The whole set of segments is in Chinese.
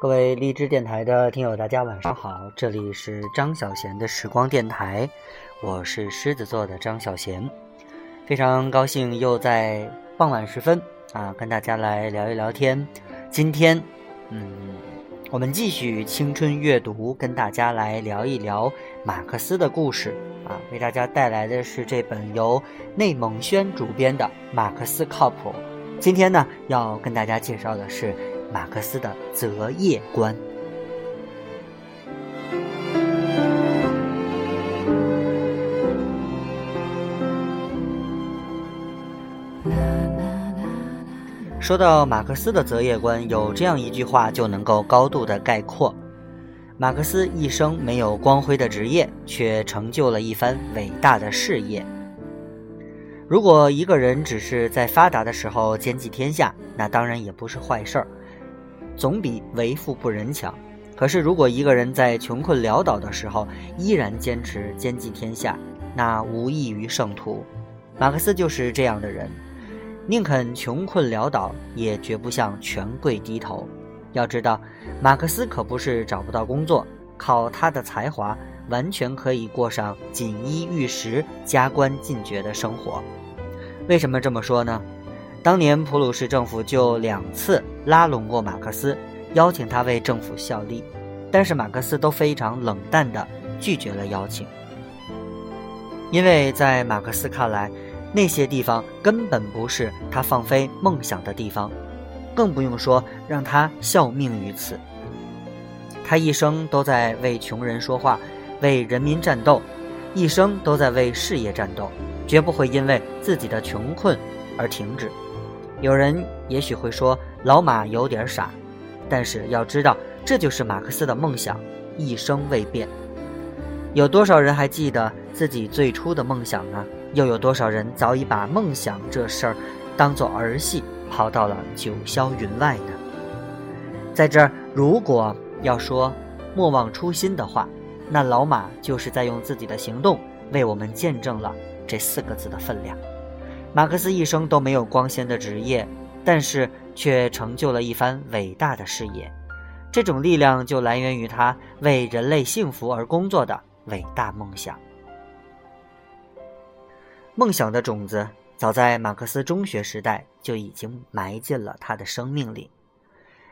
各位荔枝电台的听友，大家晚上好，这里是张小贤的时光电台，我是狮子座的张小贤，非常高兴又在傍晚时分啊，跟大家来聊一聊天。今天，嗯，我们继续青春阅读，跟大家来聊一聊马克思的故事啊，为大家带来的是这本由内蒙轩主编的《马克思靠谱》。今天呢，要跟大家介绍的是。马克思的择业观。说到马克思的择业观，有这样一句话就能够高度的概括：马克思一生没有光辉的职业，却成就了一番伟大的事业。如果一个人只是在发达的时候兼济天下，那当然也不是坏事儿。总比为富不仁强。可是，如果一个人在穷困潦倒的时候依然坚持兼济天下，那无异于圣徒。马克思就是这样的人，宁肯穷困潦倒，也绝不向权贵低头。要知道，马克思可不是找不到工作，靠他的才华，完全可以过上锦衣玉食、加官进爵的生活。为什么这么说呢？当年普鲁士政府就两次拉拢过马克思，邀请他为政府效力，但是马克思都非常冷淡地拒绝了邀请，因为在马克思看来，那些地方根本不是他放飞梦想的地方，更不用说让他效命于此。他一生都在为穷人说话，为人民战斗，一生都在为事业战斗，绝不会因为自己的穷困而停止。有人也许会说老马有点傻，但是要知道，这就是马克思的梦想，一生未变。有多少人还记得自己最初的梦想呢？又有多少人早已把梦想这事儿当做儿戏，抛到了九霄云外呢？在这儿，如果要说莫忘初心的话，那老马就是在用自己的行动为我们见证了这四个字的分量。马克思一生都没有光鲜的职业，但是却成就了一番伟大的事业。这种力量就来源于他为人类幸福而工作的伟大梦想。梦想的种子早在马克思中学时代就已经埋进了他的生命里。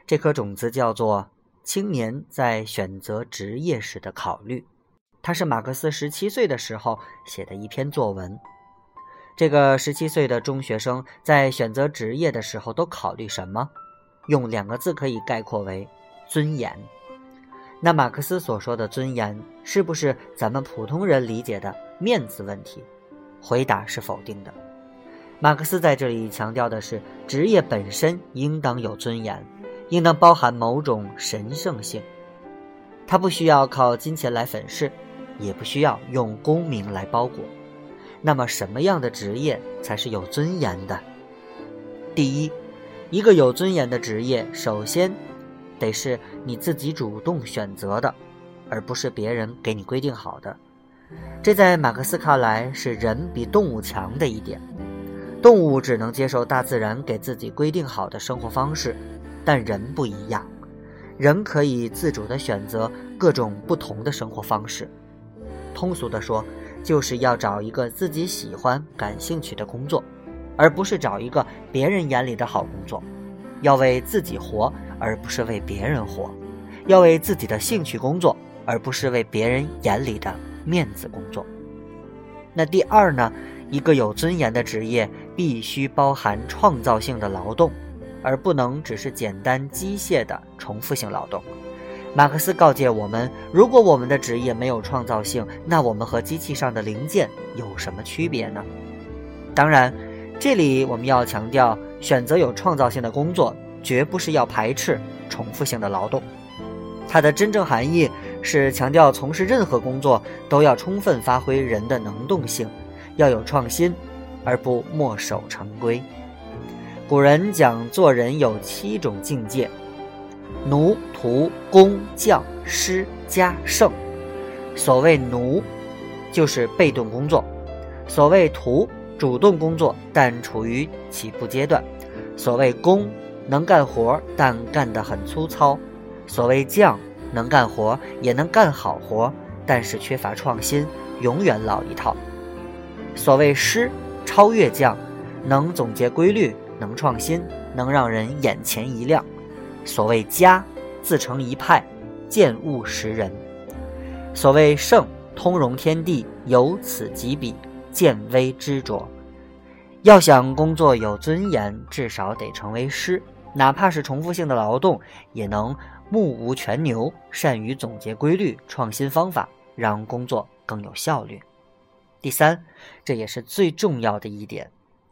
这颗种子叫做青年在选择职业时的考虑。他是马克思十七岁的时候写的一篇作文。这个十七岁的中学生在选择职业的时候都考虑什么？用两个字可以概括为尊严。那马克思所说的尊严，是不是咱们普通人理解的面子问题？回答是否定的。马克思在这里强调的是，职业本身应当有尊严，应当包含某种神圣性。他不需要靠金钱来粉饰，也不需要用功名来包裹。那么，什么样的职业才是有尊严的？第一，一个有尊严的职业，首先得是你自己主动选择的，而不是别人给你规定好的。这在马克思看来是人比动物强的一点。动物只能接受大自然给自己规定好的生活方式，但人不一样，人可以自主地选择各种不同的生活方式。通俗地说。就是要找一个自己喜欢、感兴趣的工作，而不是找一个别人眼里的好工作。要为自己活，而不是为别人活；要为自己的兴趣工作，而不是为别人眼里的面子工作。那第二呢？一个有尊严的职业必须包含创造性的劳动，而不能只是简单机械的重复性劳动。马克思告诫我们：如果我们的职业没有创造性，那我们和机器上的零件有什么区别呢？当然，这里我们要强调，选择有创造性的工作，绝不是要排斥重复性的劳动。它的真正含义是强调从事任何工作都要充分发挥人的能动性，要有创新，而不墨守成规。古人讲做人有七种境界。奴、徒、工、匠、师、家、圣。所谓奴，就是被动工作；所谓徒，主动工作但处于起步阶段；所谓工，能干活但干得很粗糙；所谓匠，能干活也能干好活，但是缺乏创新，永远老一套。所谓师，超越匠，能总结规律，能创新，能让人眼前一亮。所谓家，自成一派，见物识人。所谓圣，通融天地，有此及彼，见微知著。要想工作有尊严，至少得成为师，哪怕是重复性的劳动，也能目无全牛，善于总结规律，创新方法，让工作更有效率。第三，这也是最重要的一点，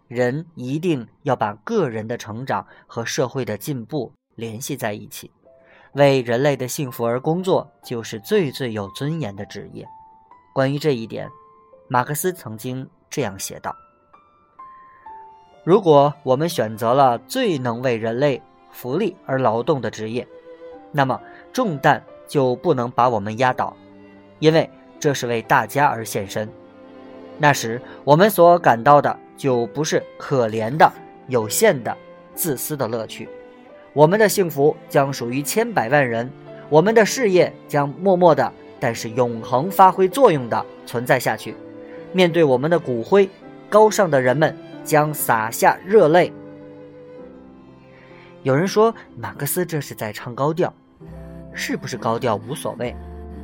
人一定要把个人的成长和社会的进步联系在一起。为人类的幸福而工作，就是最最有尊严的职业。关于这一点，马克思曾经这样写道：“如果我们选择了最能为人类福利而劳动的职业，那么重担就不能把我们压倒，因为这是为大家而献身。那时，我们所感到的就不是可怜的、有限的、自私的乐趣。”我们的幸福将属于千百万人，我们的事业将默默的，但是永恒发挥作用的存在下去。面对我们的骨灰，高尚的人们将洒下热泪。有人说，马克思这是在唱高调，是不是高调无所谓，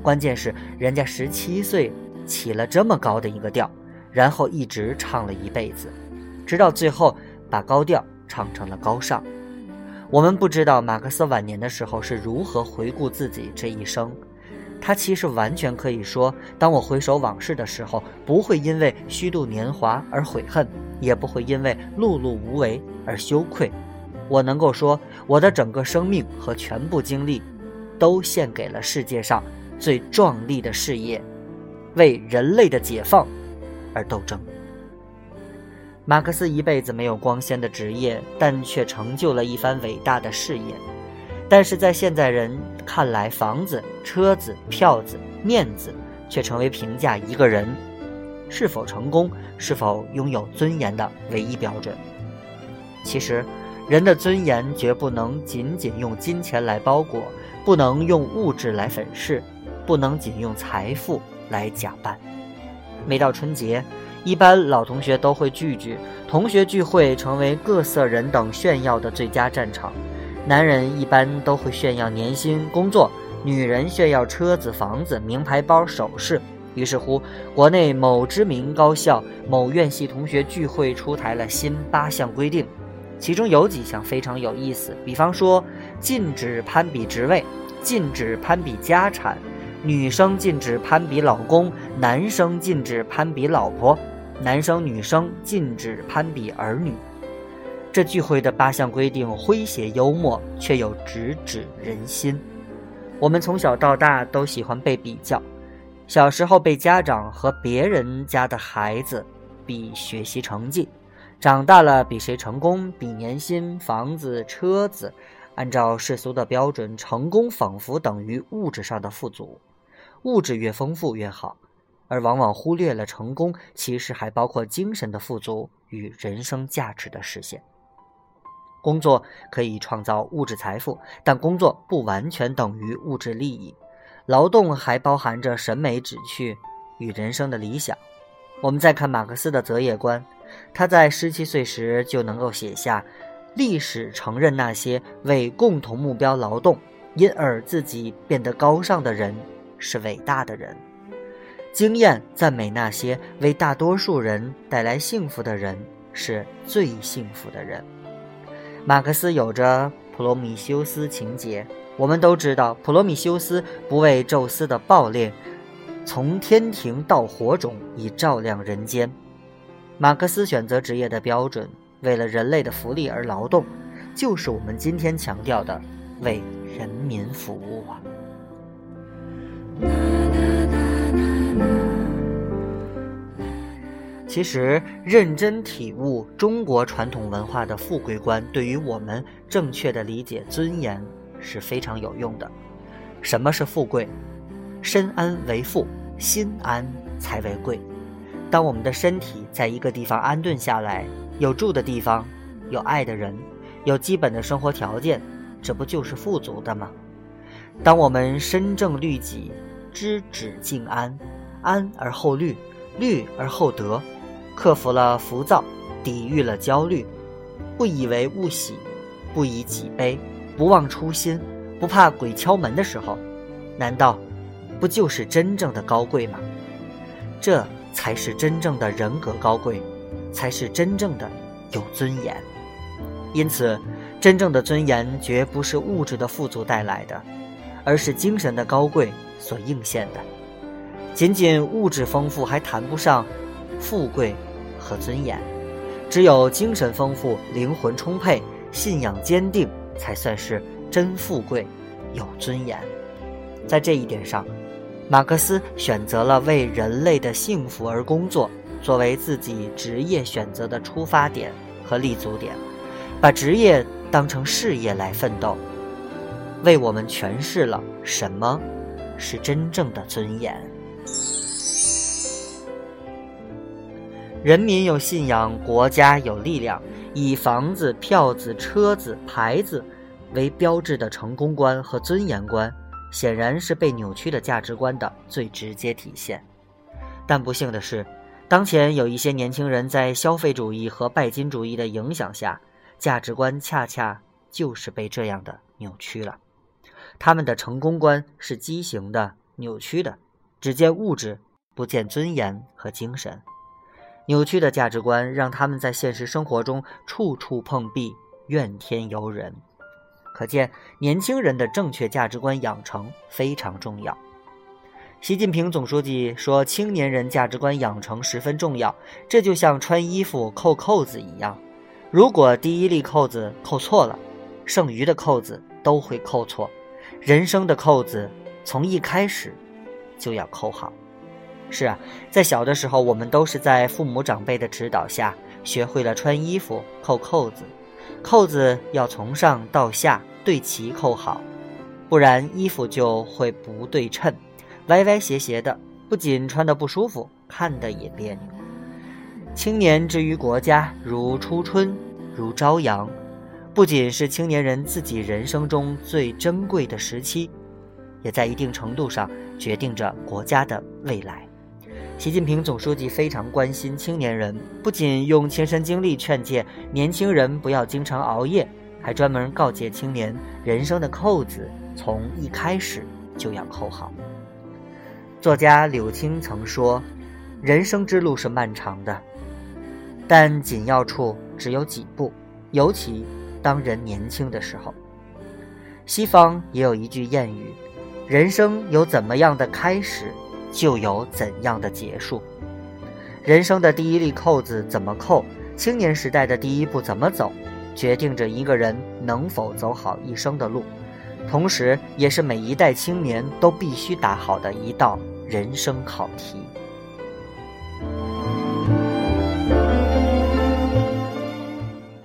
关键是人家十七岁起了这么高的一个调，然后一直唱了一辈子，直到最后把高调唱成了高尚。我们不知道马克思晚年的时候是如何回顾自己这一生，他其实完全可以说：当我回首往事的时候，不会因为虚度年华而悔恨，也不会因为碌碌无为而羞愧。我能够说，我的整个生命和全部精力，都献给了世界上最壮丽的事业，为人类的解放而斗争。马克思一辈子没有光鲜的职业，但却成就了一番伟大的事业。但是在现在人看来，房子、车子、票子、面子，却成为评价一个人是否成功、是否拥有尊严的唯一标准。其实，人的尊严绝不能仅仅用金钱来包裹，不能用物质来粉饰，不能仅用财富来假扮。每到春节。一般老同学都会聚聚，同学聚会成为各色人等炫耀的最佳战场。男人一般都会炫耀年薪、工作，女人炫耀车子、房子、名牌包、首饰。于是乎，国内某知名高校某院系同学聚会出台了新八项规定，其中有几项非常有意思，比方说禁止攀比职位，禁止攀比家产。女生禁止攀比老公，男生禁止攀比老婆，男生女生禁止攀比儿女。这聚会的八项规定诙谐幽默，却又直指人心。我们从小到大都喜欢被比较，小时候被家长和别人家的孩子比学习成绩，长大了比谁成功，比年薪、房子、车子。按照世俗的标准，成功仿佛等于物质上的富足。物质越丰富越好，而往往忽略了成功其实还包括精神的富足与人生价值的实现。工作可以创造物质财富，但工作不完全等于物质利益。劳动还包含着审美旨趣与人生的理想。我们再看马克思的择业观，他在十七岁时就能够写下：“历史承认那些为共同目标劳动，因而自己变得高尚的人。”是伟大的人，经验赞美那些为大多数人带来幸福的人是最幸福的人。马克思有着普罗米修斯情节，我们都知道，普罗米修斯不畏宙斯的暴烈，从天庭到火种以照亮人间。马克思选择职业的标准，为了人类的福利而劳动，就是我们今天强调的为人民服务啊。其实，认真体悟中国传统文化的富贵观，对于我们正确的理解尊严是非常有用的。什么是富贵？身安为富，心安才为贵。当我们的身体在一个地方安顿下来，有住的地方，有爱的人，有基本的生活条件，这不就是富足的吗？当我们身正律己，知止静安，安而后虑，虑而后得，克服了浮躁，抵御了焦虑，不以为物喜，不以己悲，不忘初心，不怕鬼敲门的时候，难道不就是真正的高贵吗？这才是真正的人格高贵，才是真正的有尊严。因此，真正的尊严绝不是物质的富足带来的。而是精神的高贵所映现的，仅仅物质丰富还谈不上富贵和尊严，只有精神丰富、灵魂充沛、信仰坚定，才算是真富贵、有尊严。在这一点上，马克思选择了为人类的幸福而工作，作为自己职业选择的出发点和立足点，把职业当成事业来奋斗。为我们诠释了什么是真正的尊严。人民有信仰，国家有力量。以房子、票子、车子、牌子为标志的成功观和尊严观，显然是被扭曲的价值观的最直接体现。但不幸的是，当前有一些年轻人在消费主义和拜金主义的影响下，价值观恰恰就是被这样的扭曲了。他们的成功观是畸形的、扭曲的，只见物质，不见尊严和精神。扭曲的价值观让他们在现实生活中处处碰壁，怨天尤人。可见，年轻人的正确价值观养成非常重要。习近平总书记说：“青年人价值观养成十分重要，这就像穿衣服扣扣子一样，如果第一粒扣子扣错了，剩余的扣子都会扣错。”人生的扣子从一开始就要扣好。是啊，在小的时候，我们都是在父母长辈的指导下学会了穿衣服扣扣子。扣子要从上到下对齐扣好，不然衣服就会不对称，歪歪斜斜的，不仅穿的不舒服，看的也别扭。青年之于国家，如初春，如朝阳。不仅是青年人自己人生中最珍贵的时期，也在一定程度上决定着国家的未来。习近平总书记非常关心青年人，不仅用亲身经历劝诫年轻人不要经常熬夜，还专门告诫青年人生的扣子从一开始就要扣好。作家柳青曾说：“人生之路是漫长的，但紧要处只有几步，尤其。”当人年轻的时候，西方也有一句谚语：“人生有怎么样的开始，就有怎样的结束。”人生的第一粒扣子怎么扣，青年时代的第一步怎么走，决定着一个人能否走好一生的路，同时也是每一代青年都必须答好的一道人生考题。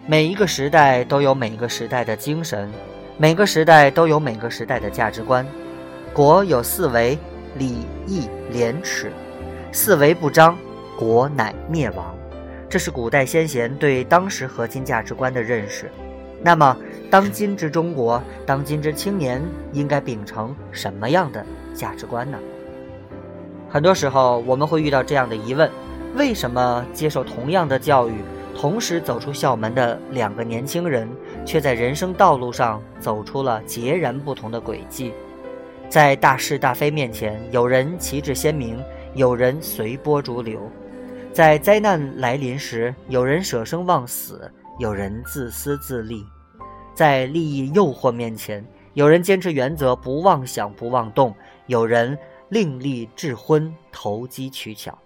每一个时代都有每个时代的精神，每个时代都有每个时代的价值观。国有四维：礼、义、廉、耻。四维不张，国乃灭亡。这是古代先贤对当时核心价值观的认识。那么，当今之中国，当今之青年应该秉承什么样的价值观呢？很多时候，我们会遇到这样的疑问：为什么接受同样的教育？同时走出校门的两个年轻人，却在人生道路上走出了截然不同的轨迹。在大是大非面前，有人旗帜鲜明，有人随波逐流；在灾难来临时，有人舍生忘死，有人自私自利；在利益诱惑面前，有人坚持原则，不妄想不妄动，有人另立智昏，投机取巧。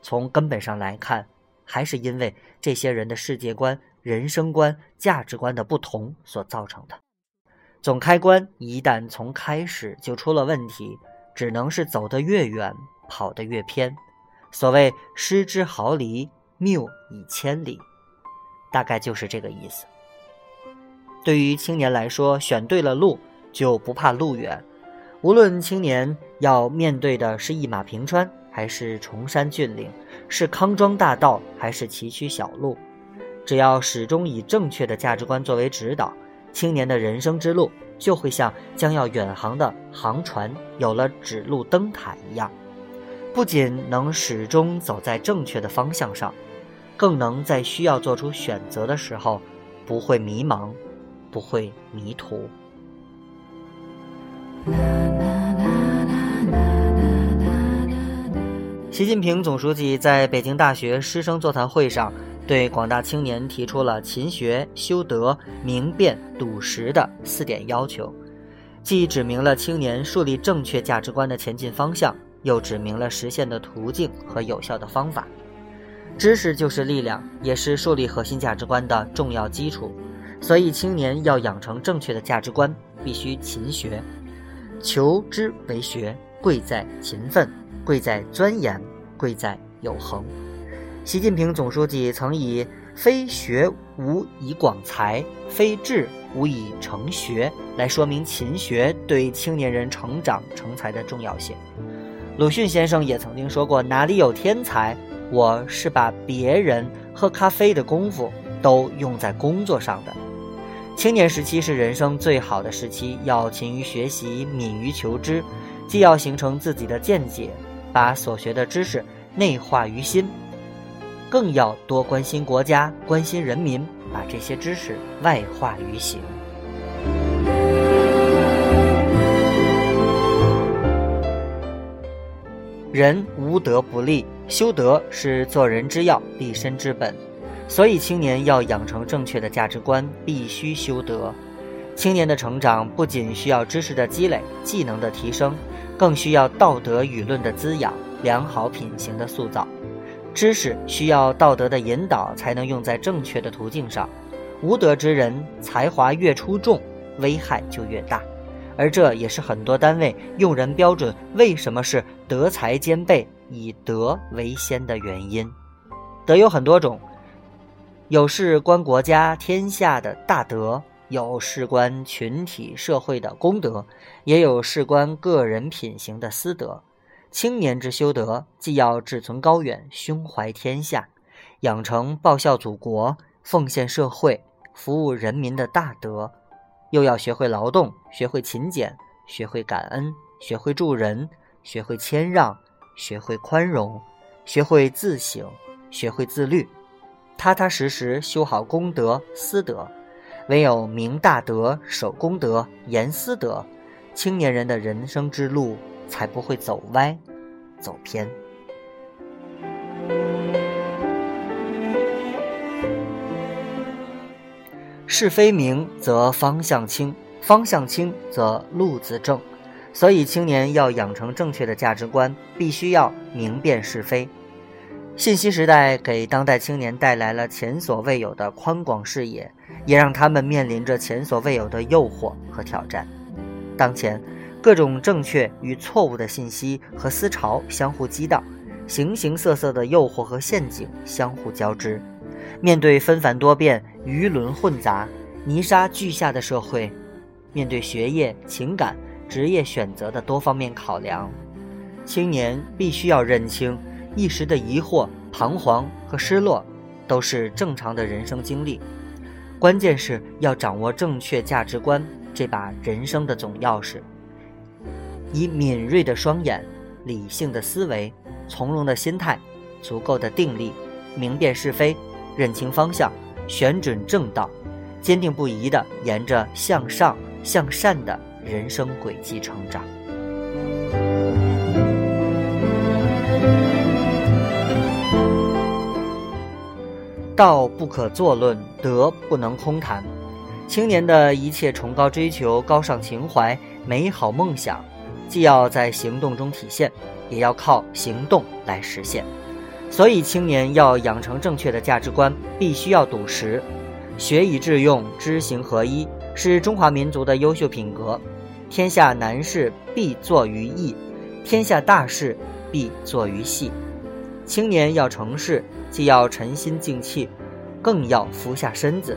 从根本上来看，还是因为这些人的世界观、人生观、价值观的不同所造成的。总开关一旦从开始就出了问题，只能是走得越远，跑得越偏。所谓“失之毫厘，谬以千里”，大概就是这个意思。对于青年来说，选对了路，就不怕路远。无论青年要面对的是一马平川。还是崇山峻岭，是康庄大道，还是崎岖小路，只要始终以正确的价值观作为指导，青年的人生之路就会像将要远航的航船有了指路灯塔一样，不仅能始终走在正确的方向上，更能在需要做出选择的时候不会迷茫，不会迷途。习近平总书记在北京大学师生座谈会上，对广大青年提出了勤学、修德、明辨、笃实的四点要求，既指明了青年树立正确价值观的前进方向，又指明了实现的途径和有效的方法。知识就是力量，也是树立核心价值观的重要基础。所以，青年要养成正确的价值观，必须勤学。求知为学，贵在勤奋。贵在钻研，贵在有恒。习近平总书记曾以“非学无以广才，非志无以成学”来说明勤学对青年人成长成才的重要性。鲁迅先生也曾经说过：“哪里有天才，我是把别人喝咖啡的功夫都用在工作上的。”青年时期是人生最好的时期，要勤于学习，敏于求知，既要形成自己的见解。把所学的知识内化于心，更要多关心国家、关心人民，把这些知识外化于行。人无德不立，修德是做人之要、立身之本。所以，青年要养成正确的价值观，必须修德。青年的成长不仅需要知识的积累、技能的提升。更需要道德舆论的滋养，良好品行的塑造。知识需要道德的引导，才能用在正确的途径上。无德之人，才华越出众，危害就越大。而这也是很多单位用人标准为什么是德才兼备、以德为先的原因。德有很多种，有事关国家天下的大德。有事关群体社会的公德，也有事关个人品行的私德。青年之修德，既要志存高远、胸怀天下，养成报效祖国、奉献社会、服务人民的大德，又要学会劳动、学会勤俭、学会感恩、学会助人、学会谦让、学会宽容、学会自省、学会自律，踏踏实实修好公德、私德。唯有明大德、守公德、严私德，青年人的人生之路才不会走歪、走偏。是非明则方向清，方向清则路子正。所以，青年要养成正确的价值观，必须要明辨是非。信息时代给当代青年带来了前所未有的宽广视野，也让他们面临着前所未有的诱惑和挑战。当前，各种正确与错误的信息和思潮相互激荡，形形色色的诱惑和陷阱相互交织。面对纷繁多变、鱼轮混杂、泥沙俱下的社会，面对学业、情感、职业选择的多方面考量，青年必须要认清。一时的疑惑、彷徨和失落，都是正常的人生经历。关键是要掌握正确价值观这把人生的总钥匙，以敏锐的双眼、理性的思维、从容的心态、足够的定力，明辨是非，认清方向，选准正道，坚定不移地沿着向上向善的人生轨迹成长。道不可作论，德不能空谈。青年的一切崇高追求、高尚情怀、美好梦想，既要在行动中体现，也要靠行动来实现。所以，青年要养成正确的价值观，必须要笃实。学以致用，知行合一，是中华民族的优秀品格。天下难事必作于易，天下大事必作于细。青年要成事。既要沉心静气，更要俯下身子，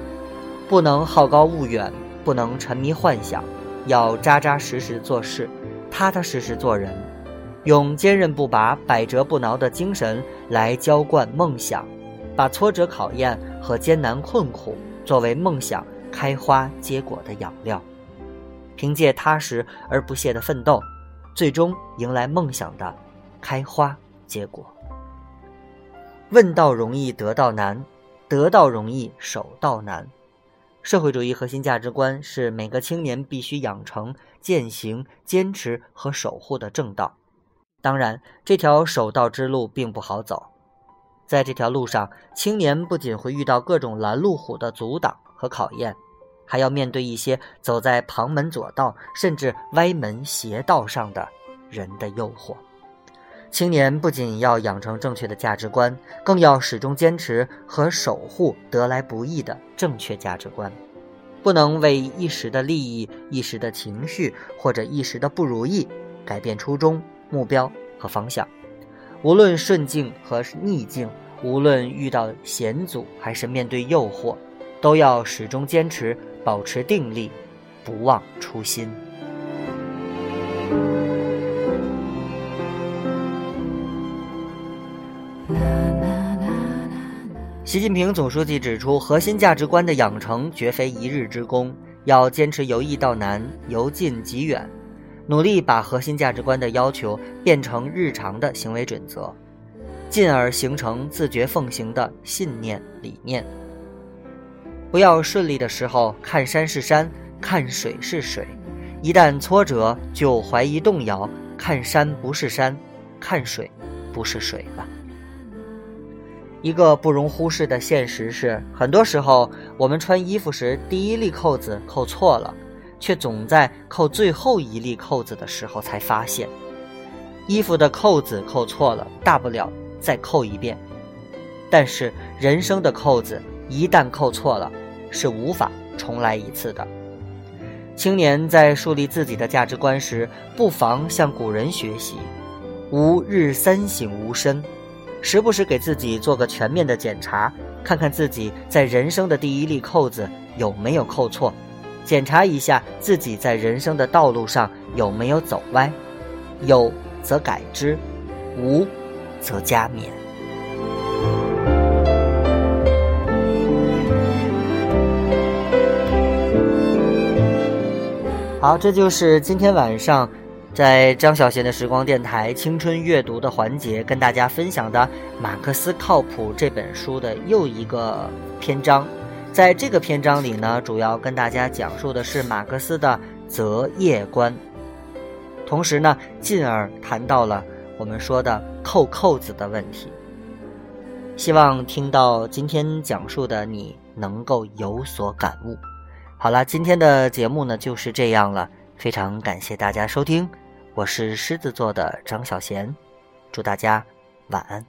不能好高骛远，不能沉迷幻想，要扎扎实实做事，踏踏实实做人，用坚韧不拔、百折不挠的精神来浇灌梦想，把挫折考验和艰难困苦作为梦想开花结果的养料。凭借踏实而不懈的奋斗，最终迎来梦想的开花结果。问道容易，得道难；得道容易，守道难。社会主义核心价值观是每个青年必须养成、践行、坚持和守护的正道。当然，这条守道之路并不好走。在这条路上，青年不仅会遇到各种拦路虎的阻挡和考验。还要面对一些走在旁门左道甚至歪门邪道上的人的诱惑。青年不仅要养成正确的价值观，更要始终坚持和守护得来不易的正确价值观，不能为一时的利益、一时的情绪或者一时的不如意改变初衷、目标和方向。无论顺境和逆境，无论遇到险阻还是面对诱惑，都要始终坚持。保持定力，不忘初心。习近平总书记指出，核心价值观的养成绝非一日之功，要坚持由易到难，由近及远，努力把核心价值观的要求变成日常的行为准则，进而形成自觉奉行的信念理念。不要顺利的时候看山是山，看水是水；一旦挫折就怀疑动摇，看山不是山，看水不是水了。一个不容忽视的现实是，很多时候我们穿衣服时第一粒扣子扣错了，却总在扣最后一粒扣子的时候才发现，衣服的扣子扣错了，大不了再扣一遍。但是人生的扣子。一旦扣错了，是无法重来一次的。青年在树立自己的价值观时，不妨向古人学习：“吾日三省吾身”，时不时给自己做个全面的检查，看看自己在人生的第一粒扣子有没有扣错，检查一下自己在人生的道路上有没有走歪，有则改之，无则加勉。好，这就是今天晚上在张小贤的时光电台青春阅读的环节跟大家分享的《马克思靠谱》这本书的又一个篇章。在这个篇章里呢，主要跟大家讲述的是马克思的择业观，同时呢，进而谈到了我们说的扣扣子的问题。希望听到今天讲述的你能够有所感悟。好了，今天的节目呢就是这样了，非常感谢大家收听，我是狮子座的张小贤，祝大家晚安。